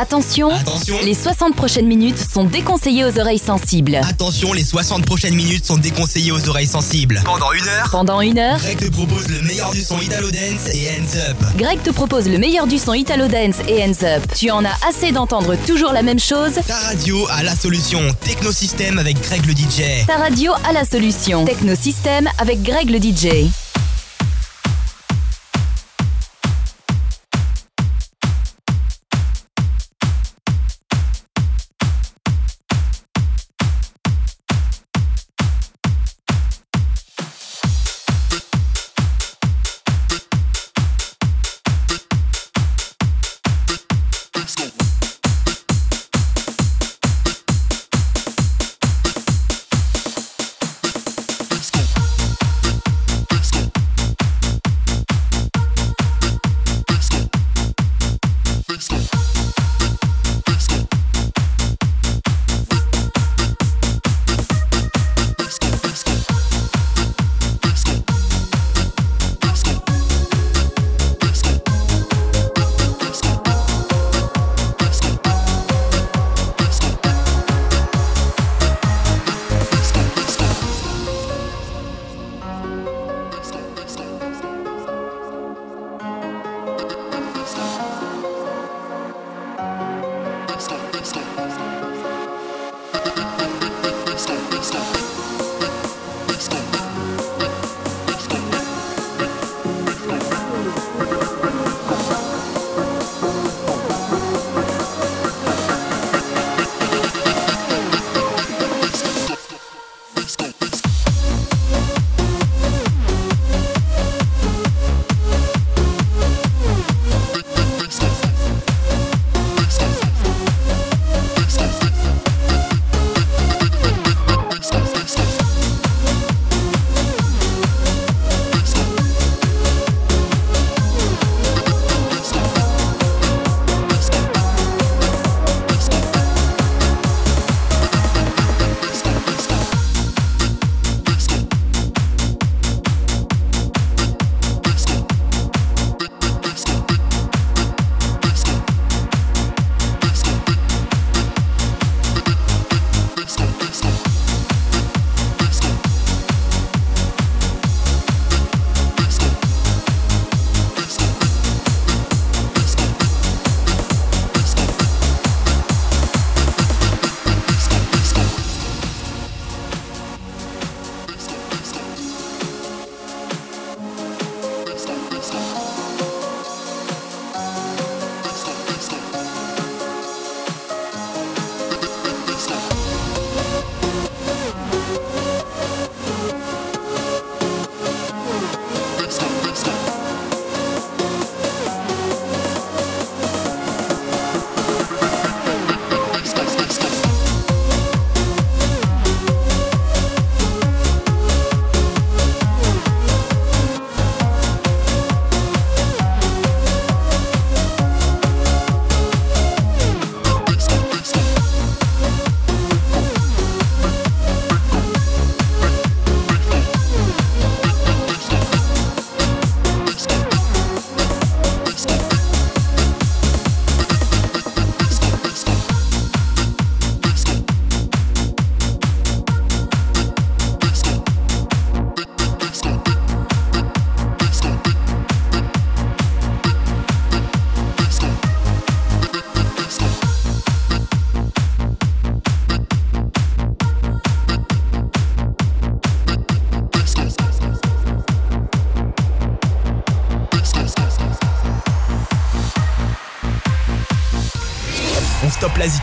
Attention, Attention. les 60 prochaines minutes sont déconseillées aux oreilles sensibles. Attention, les 60 prochaines minutes sont déconseillées aux oreilles sensibles. Pendant une heure, Pendant une heure, Greg te propose le meilleur du son Italo Dance et Hands Up. Greg te propose le meilleur du son Italo Dance et Hands Up. Tu en as assez d'entendre toujours la même chose? Ta radio a la solution. Technosystème avec Greg le DJ. Ta radio a la solution. Technosystème avec Greg le DJ.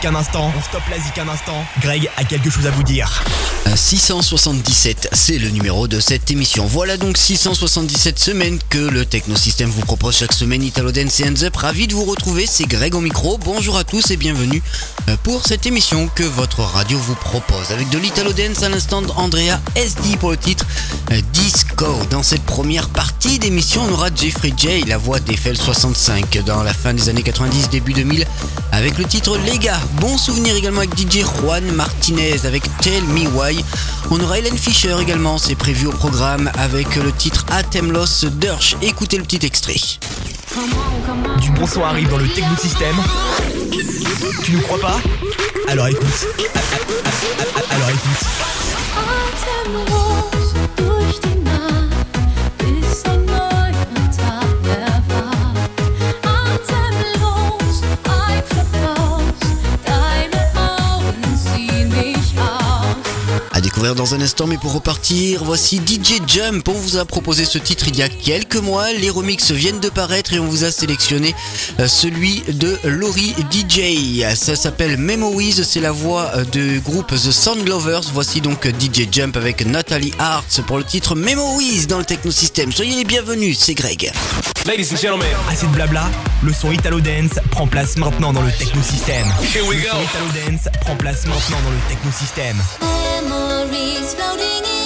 Un instant. On stoppe la zik un instant. Greg a quelque chose à vous dire. 677, c'est le numéro de cette émission. Voilà donc 677 semaines que le Technosystème vous propose chaque semaine Italo Dance Up. Ravi de vous retrouver, c'est Greg au micro. Bonjour à tous et bienvenue euh, pour cette émission que votre radio vous propose. Avec de l'Italo Dance à l'instant Andrea SD pour le titre euh, Disco. Dans cette première partie d'émission, on aura Jeffrey J, la voix d'Eiffel 65 dans la fin des années 90, début 2000 avec le titre Les gars. Bon souvenir également avec DJ Juan Martinez avec Tell Me Why. On aura Hélène Fischer également, c'est prévu au programme avec le titre Atemlos Dirch. Écoutez le petit extrait. Du bon son arrive dans le technosystème. Tu ne crois pas Alors écoute. Alors écoute. Dans un instant, mais pour repartir, voici DJ Jump. On vous a proposé ce titre il y a quelques mois. Les remixes viennent de paraître et on vous a sélectionné euh, celui de Laurie DJ. Ça s'appelle Memories, c'est la voix euh, du groupe The Sound Lovers. Voici donc DJ Jump avec Natalie Hartz pour le titre Memories dans le Technosystème. Soyez les bienvenus, c'est Greg. Ladies and gentlemen, assez de blabla, le son Italo Dance prend place maintenant dans le Technosystème. Here we go. Le son Italo Dance prend place maintenant dans le Technosystème. Memories floating in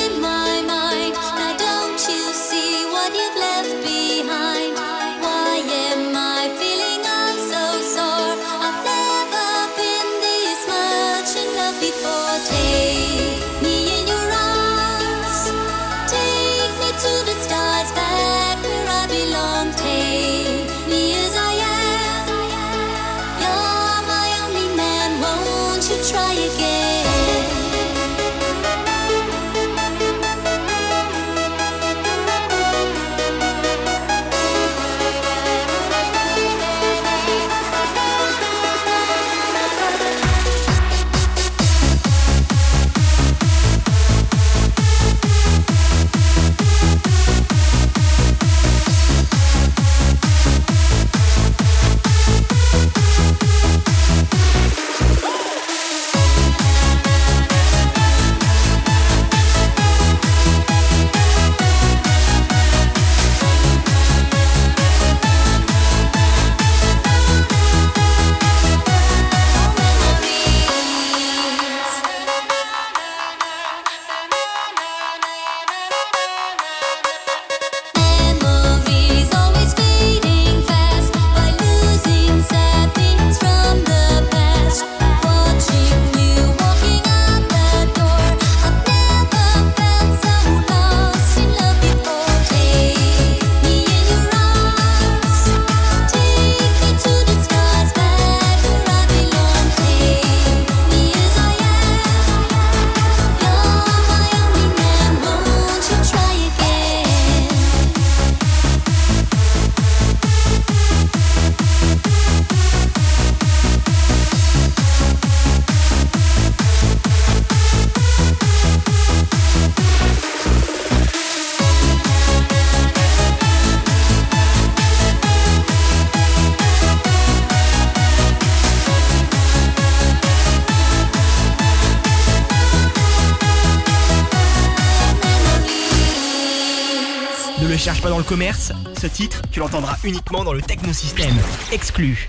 dans le commerce, ce titre, tu l'entendras uniquement dans le technosystème. Exclu.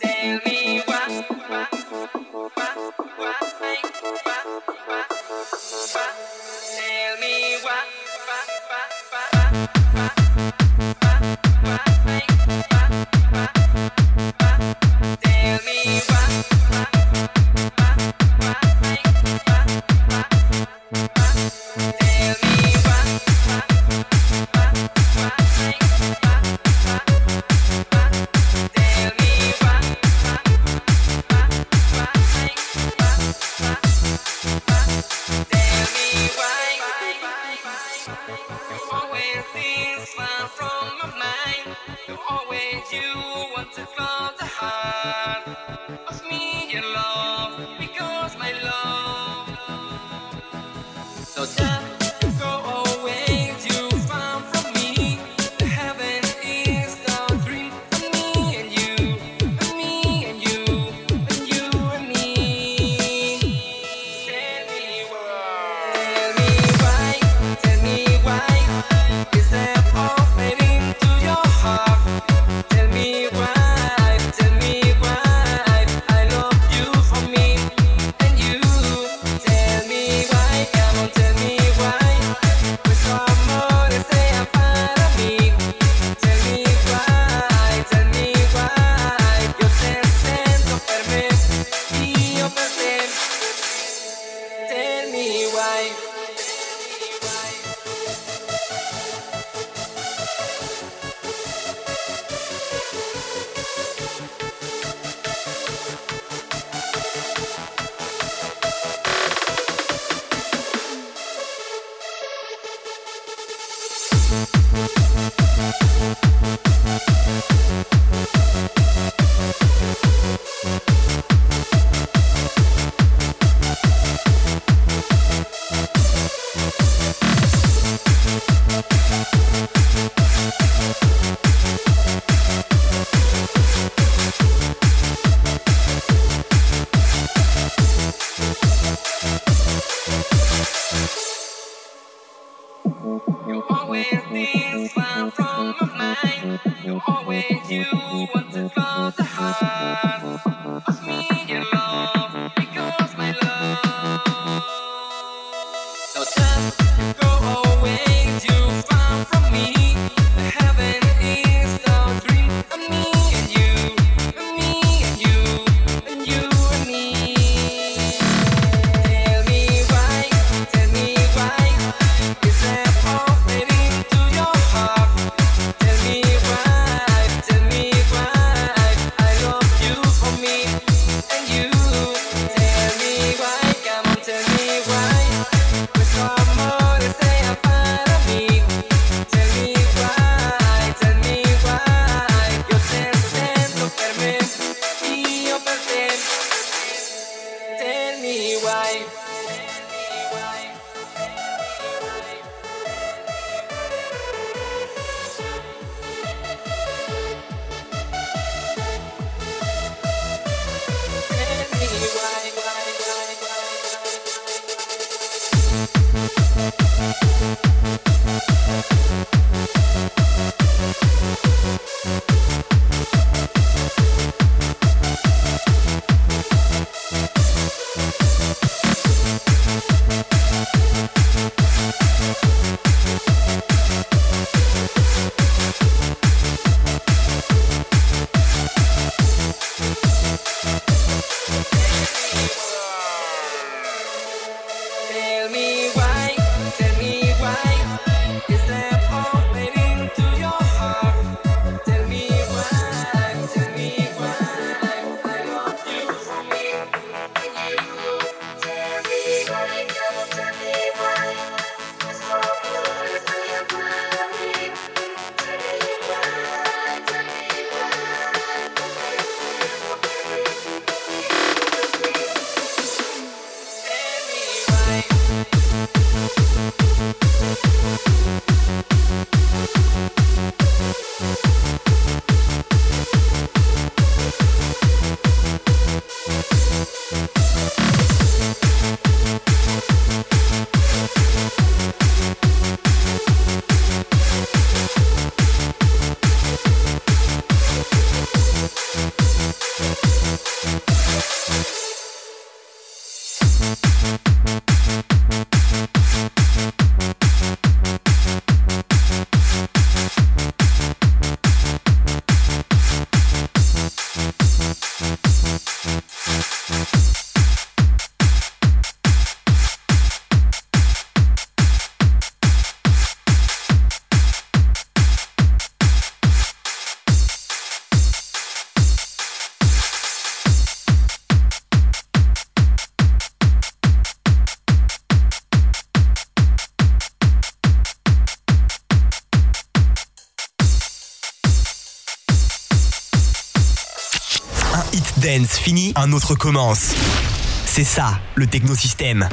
Tell me life. Un autre commence. C'est ça, le technosystème.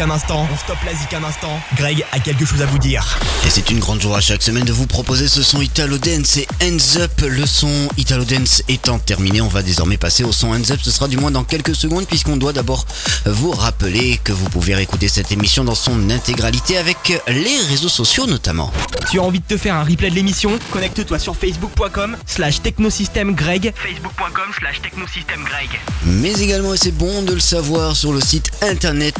Zik un instant. On stoppe la zik un instant. Greg a quelque chose à vous dire. Et c'est une grande joie chaque semaine de vous proposer ce son Italo Dance et Hands Up. Le son Italo Dance étant terminé, on va désormais passer au son Hands Up. Ce sera du moins dans quelques secondes puisqu'on doit d'abord vous rappeler que vous pouvez réécouter cette émission dans son intégralité avec les réseaux sociaux notamment. Tu as envie de te faire un replay de l'émission? Connecte-toi sur facebook.com slash technosystèmegreg. Facebook.com slash technosystèmegreg. Mais également, et c'est bon de le savoir, sur le site internet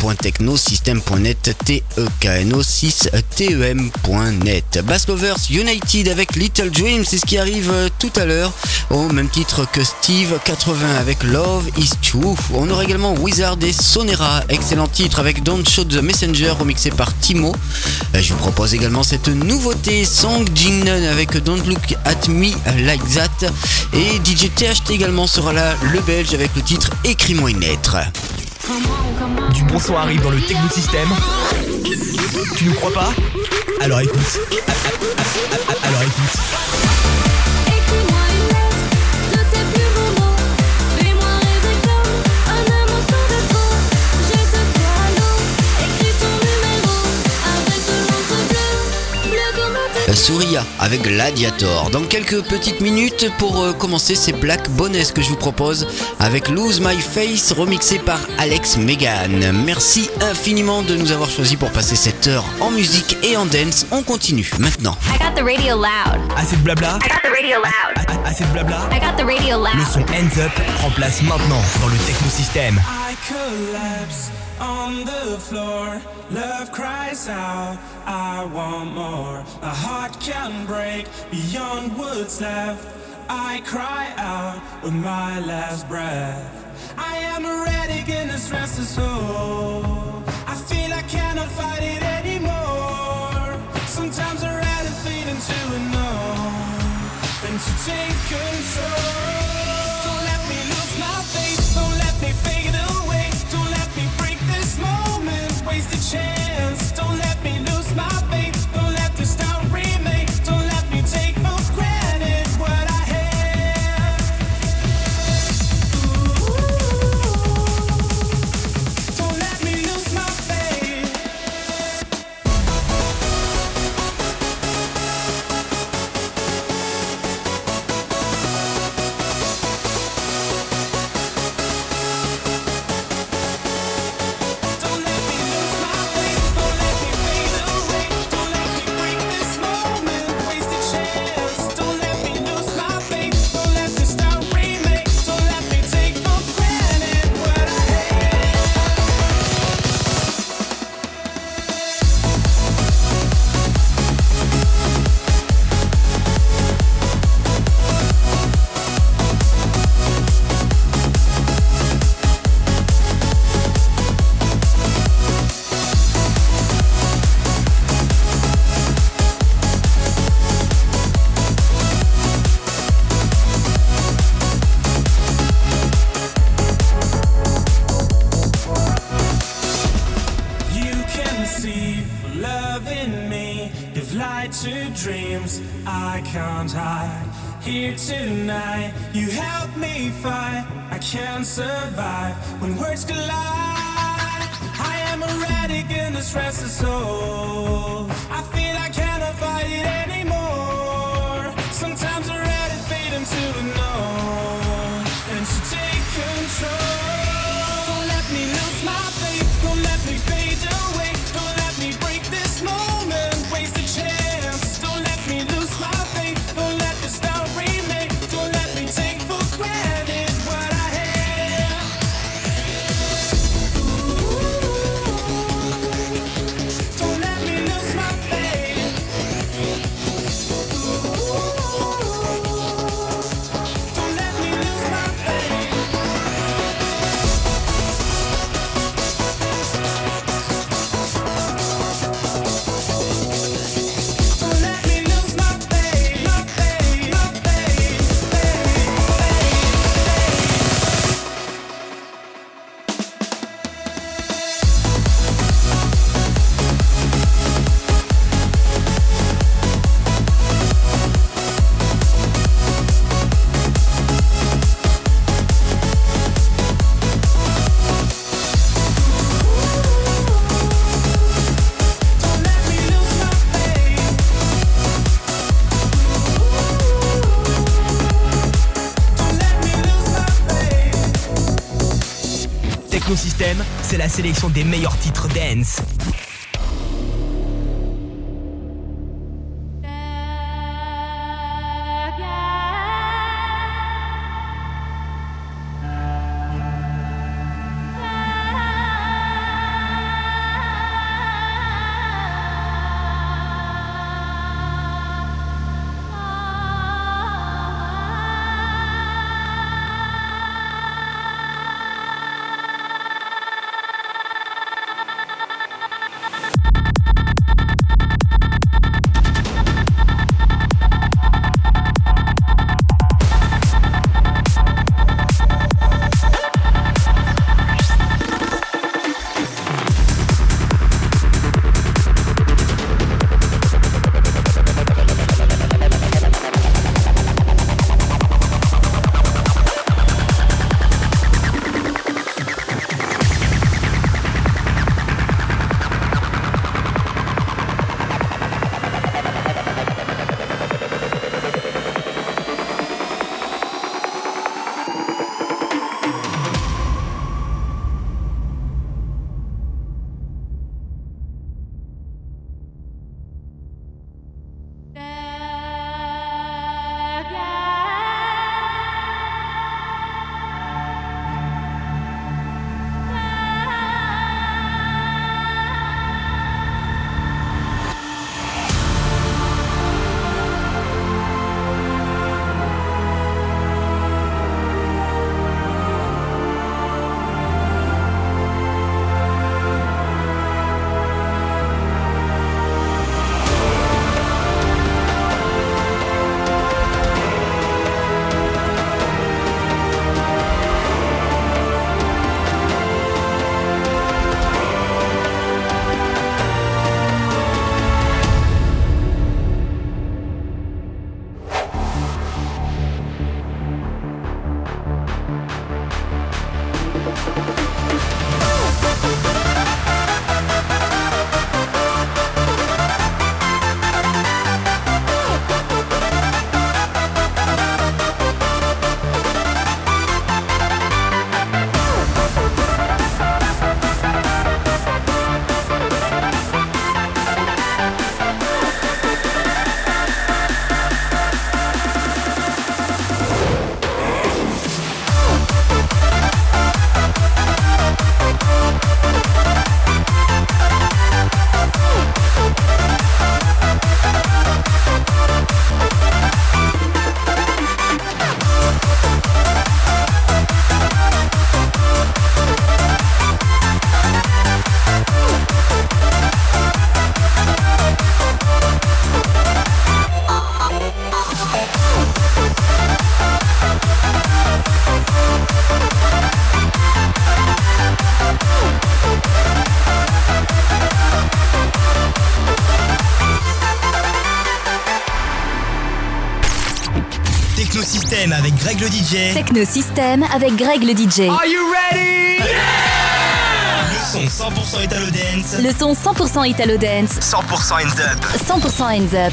www.technosystem.net tekno6tem.net. Bass Lovers United avec Little Dream, c'est ce qui arrive euh, tout à l'heure, au même titre que Steve 80 avec Love is True. On aura également Wizard et Sonera, excellent titre avec Don't Show the Messenger remixé par Timo. Euh, Je vous propose également cette nouveauté Song Jingnan avec Don't Look at Me Like That et DJ THT également sera là, le belge avec le titre Écris-moi une lettre. Du bon son arrive dans le technosystème. Tu nous crois pas? Alors écoute. Alors écoute. Souria avec Gladiator. Dans quelques petites minutes, pour euh, commencer, c'est Black Bonnet que je vous propose avec Lose My Face remixé par Alex Megan. Merci infiniment de nous avoir choisis pour passer cette heure en musique et en dance. On continue maintenant. I got the radio loud. Assez de blabla I got the radio loud. A- a- Assez de blabla I got the radio Le loud. son Hands Up prend place maintenant dans le technosystème. I collapse on the floor. Love cries out, I want more. My heart can break beyond what's left. I cry out with my last breath. I am a erratic in this restless soul. I feel I cannot fight it anymore. Sometimes I'd rather fade into a no than to take control. Soul. C'est la sélection des meilleurs titres dance. Greg le DJ. Technosystème avec Greg le DJ. Are you ready? Le son 100% Italo Dance. Le son 100% Italo Dance. 100% hands up. 100% hands up.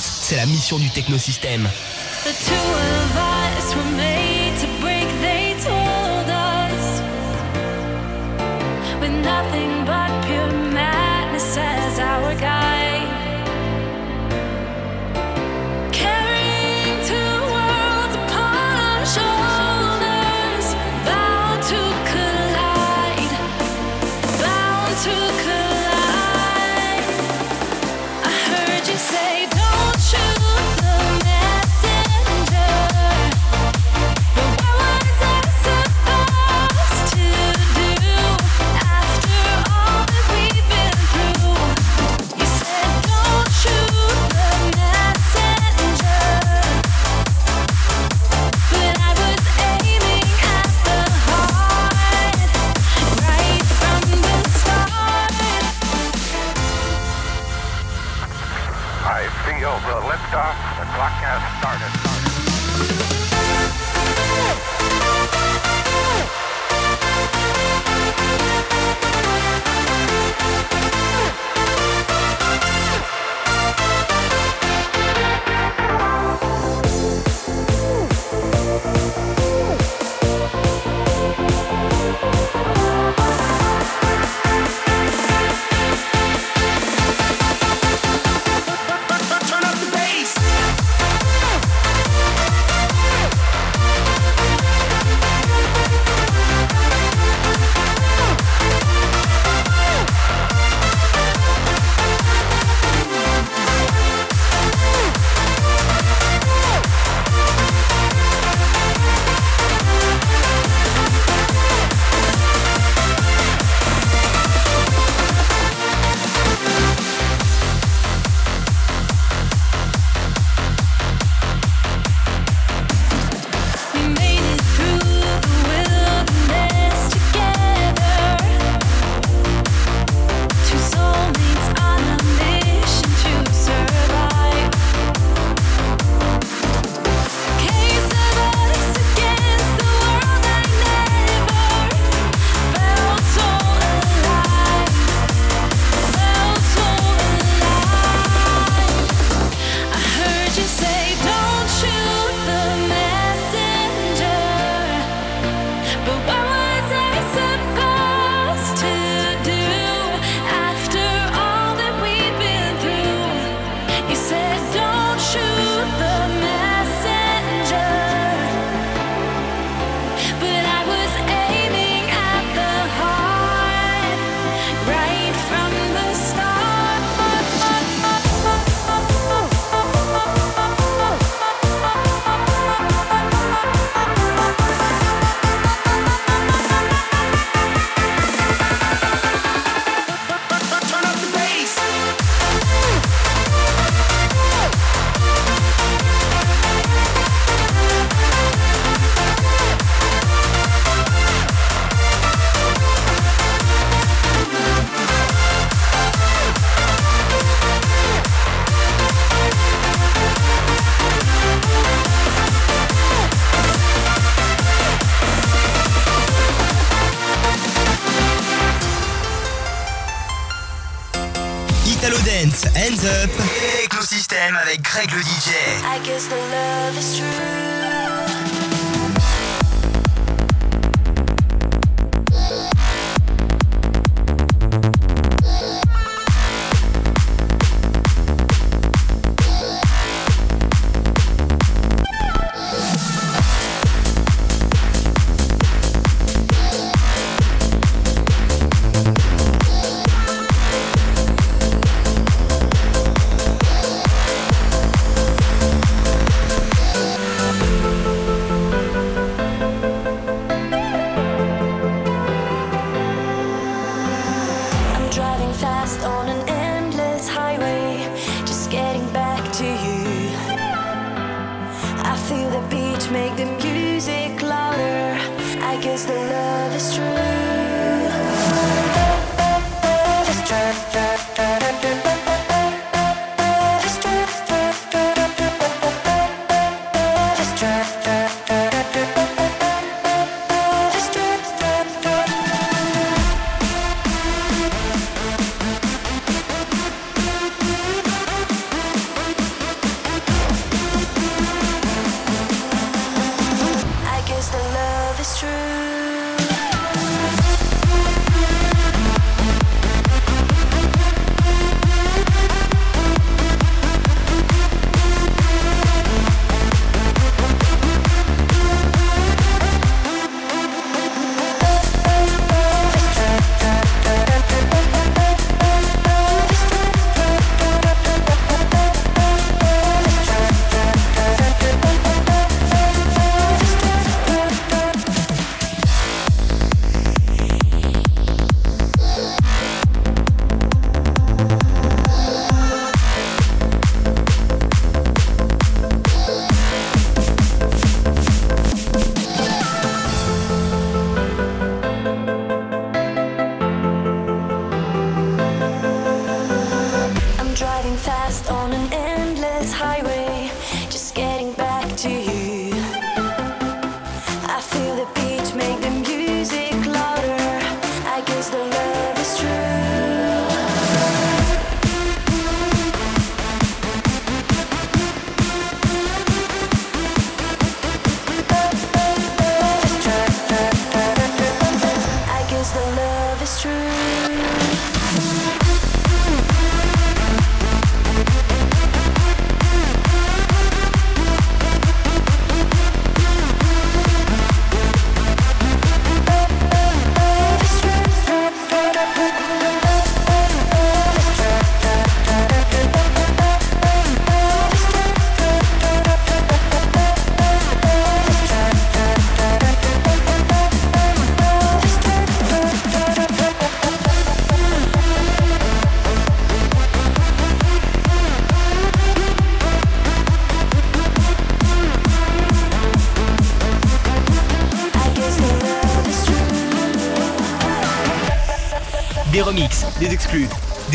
c'est la mission du Technosystème.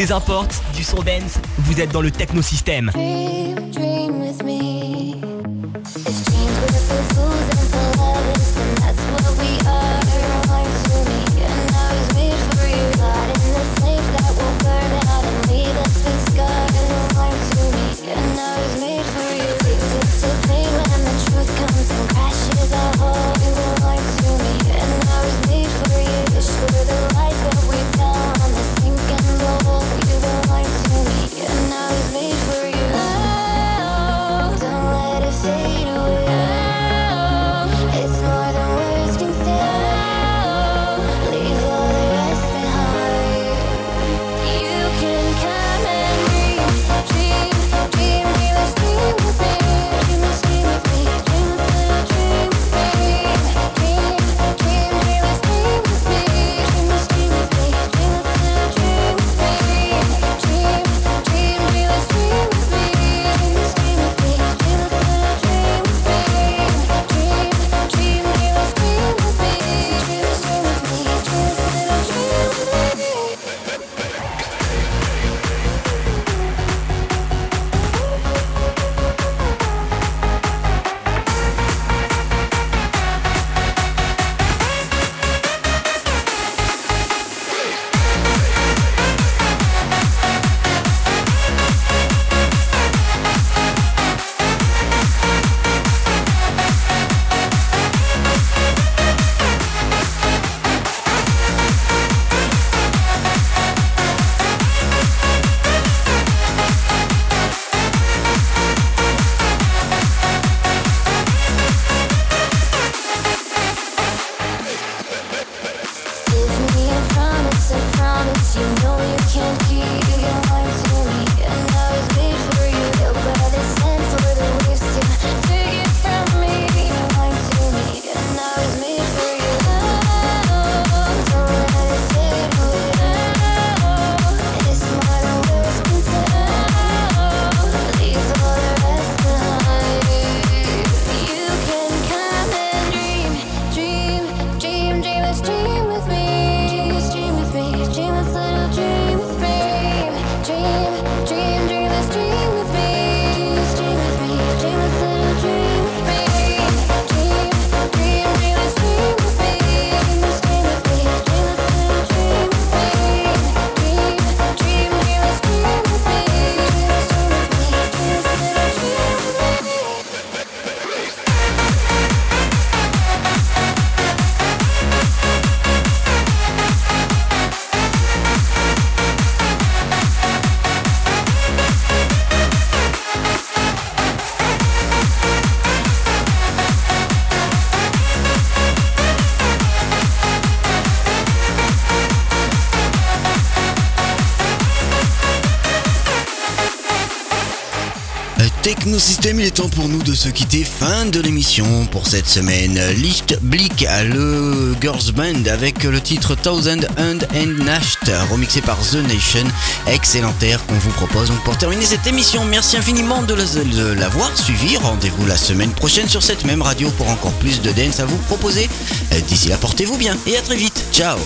désimporte, du son dance, vous êtes dans le technosystème. nos systèmes, il est temps pour nous de se quitter. Fin de l'émission pour cette semaine. Licht Blick, le Girls Band avec le titre Thousand and Nashed, remixé par The Nation. Excellent air qu'on vous propose donc pour terminer cette émission. Merci infiniment de l'avoir suivi. Rendez-vous la semaine prochaine sur cette même radio pour encore plus de dance à vous proposer. D'ici là, portez-vous bien et à très vite. Ciao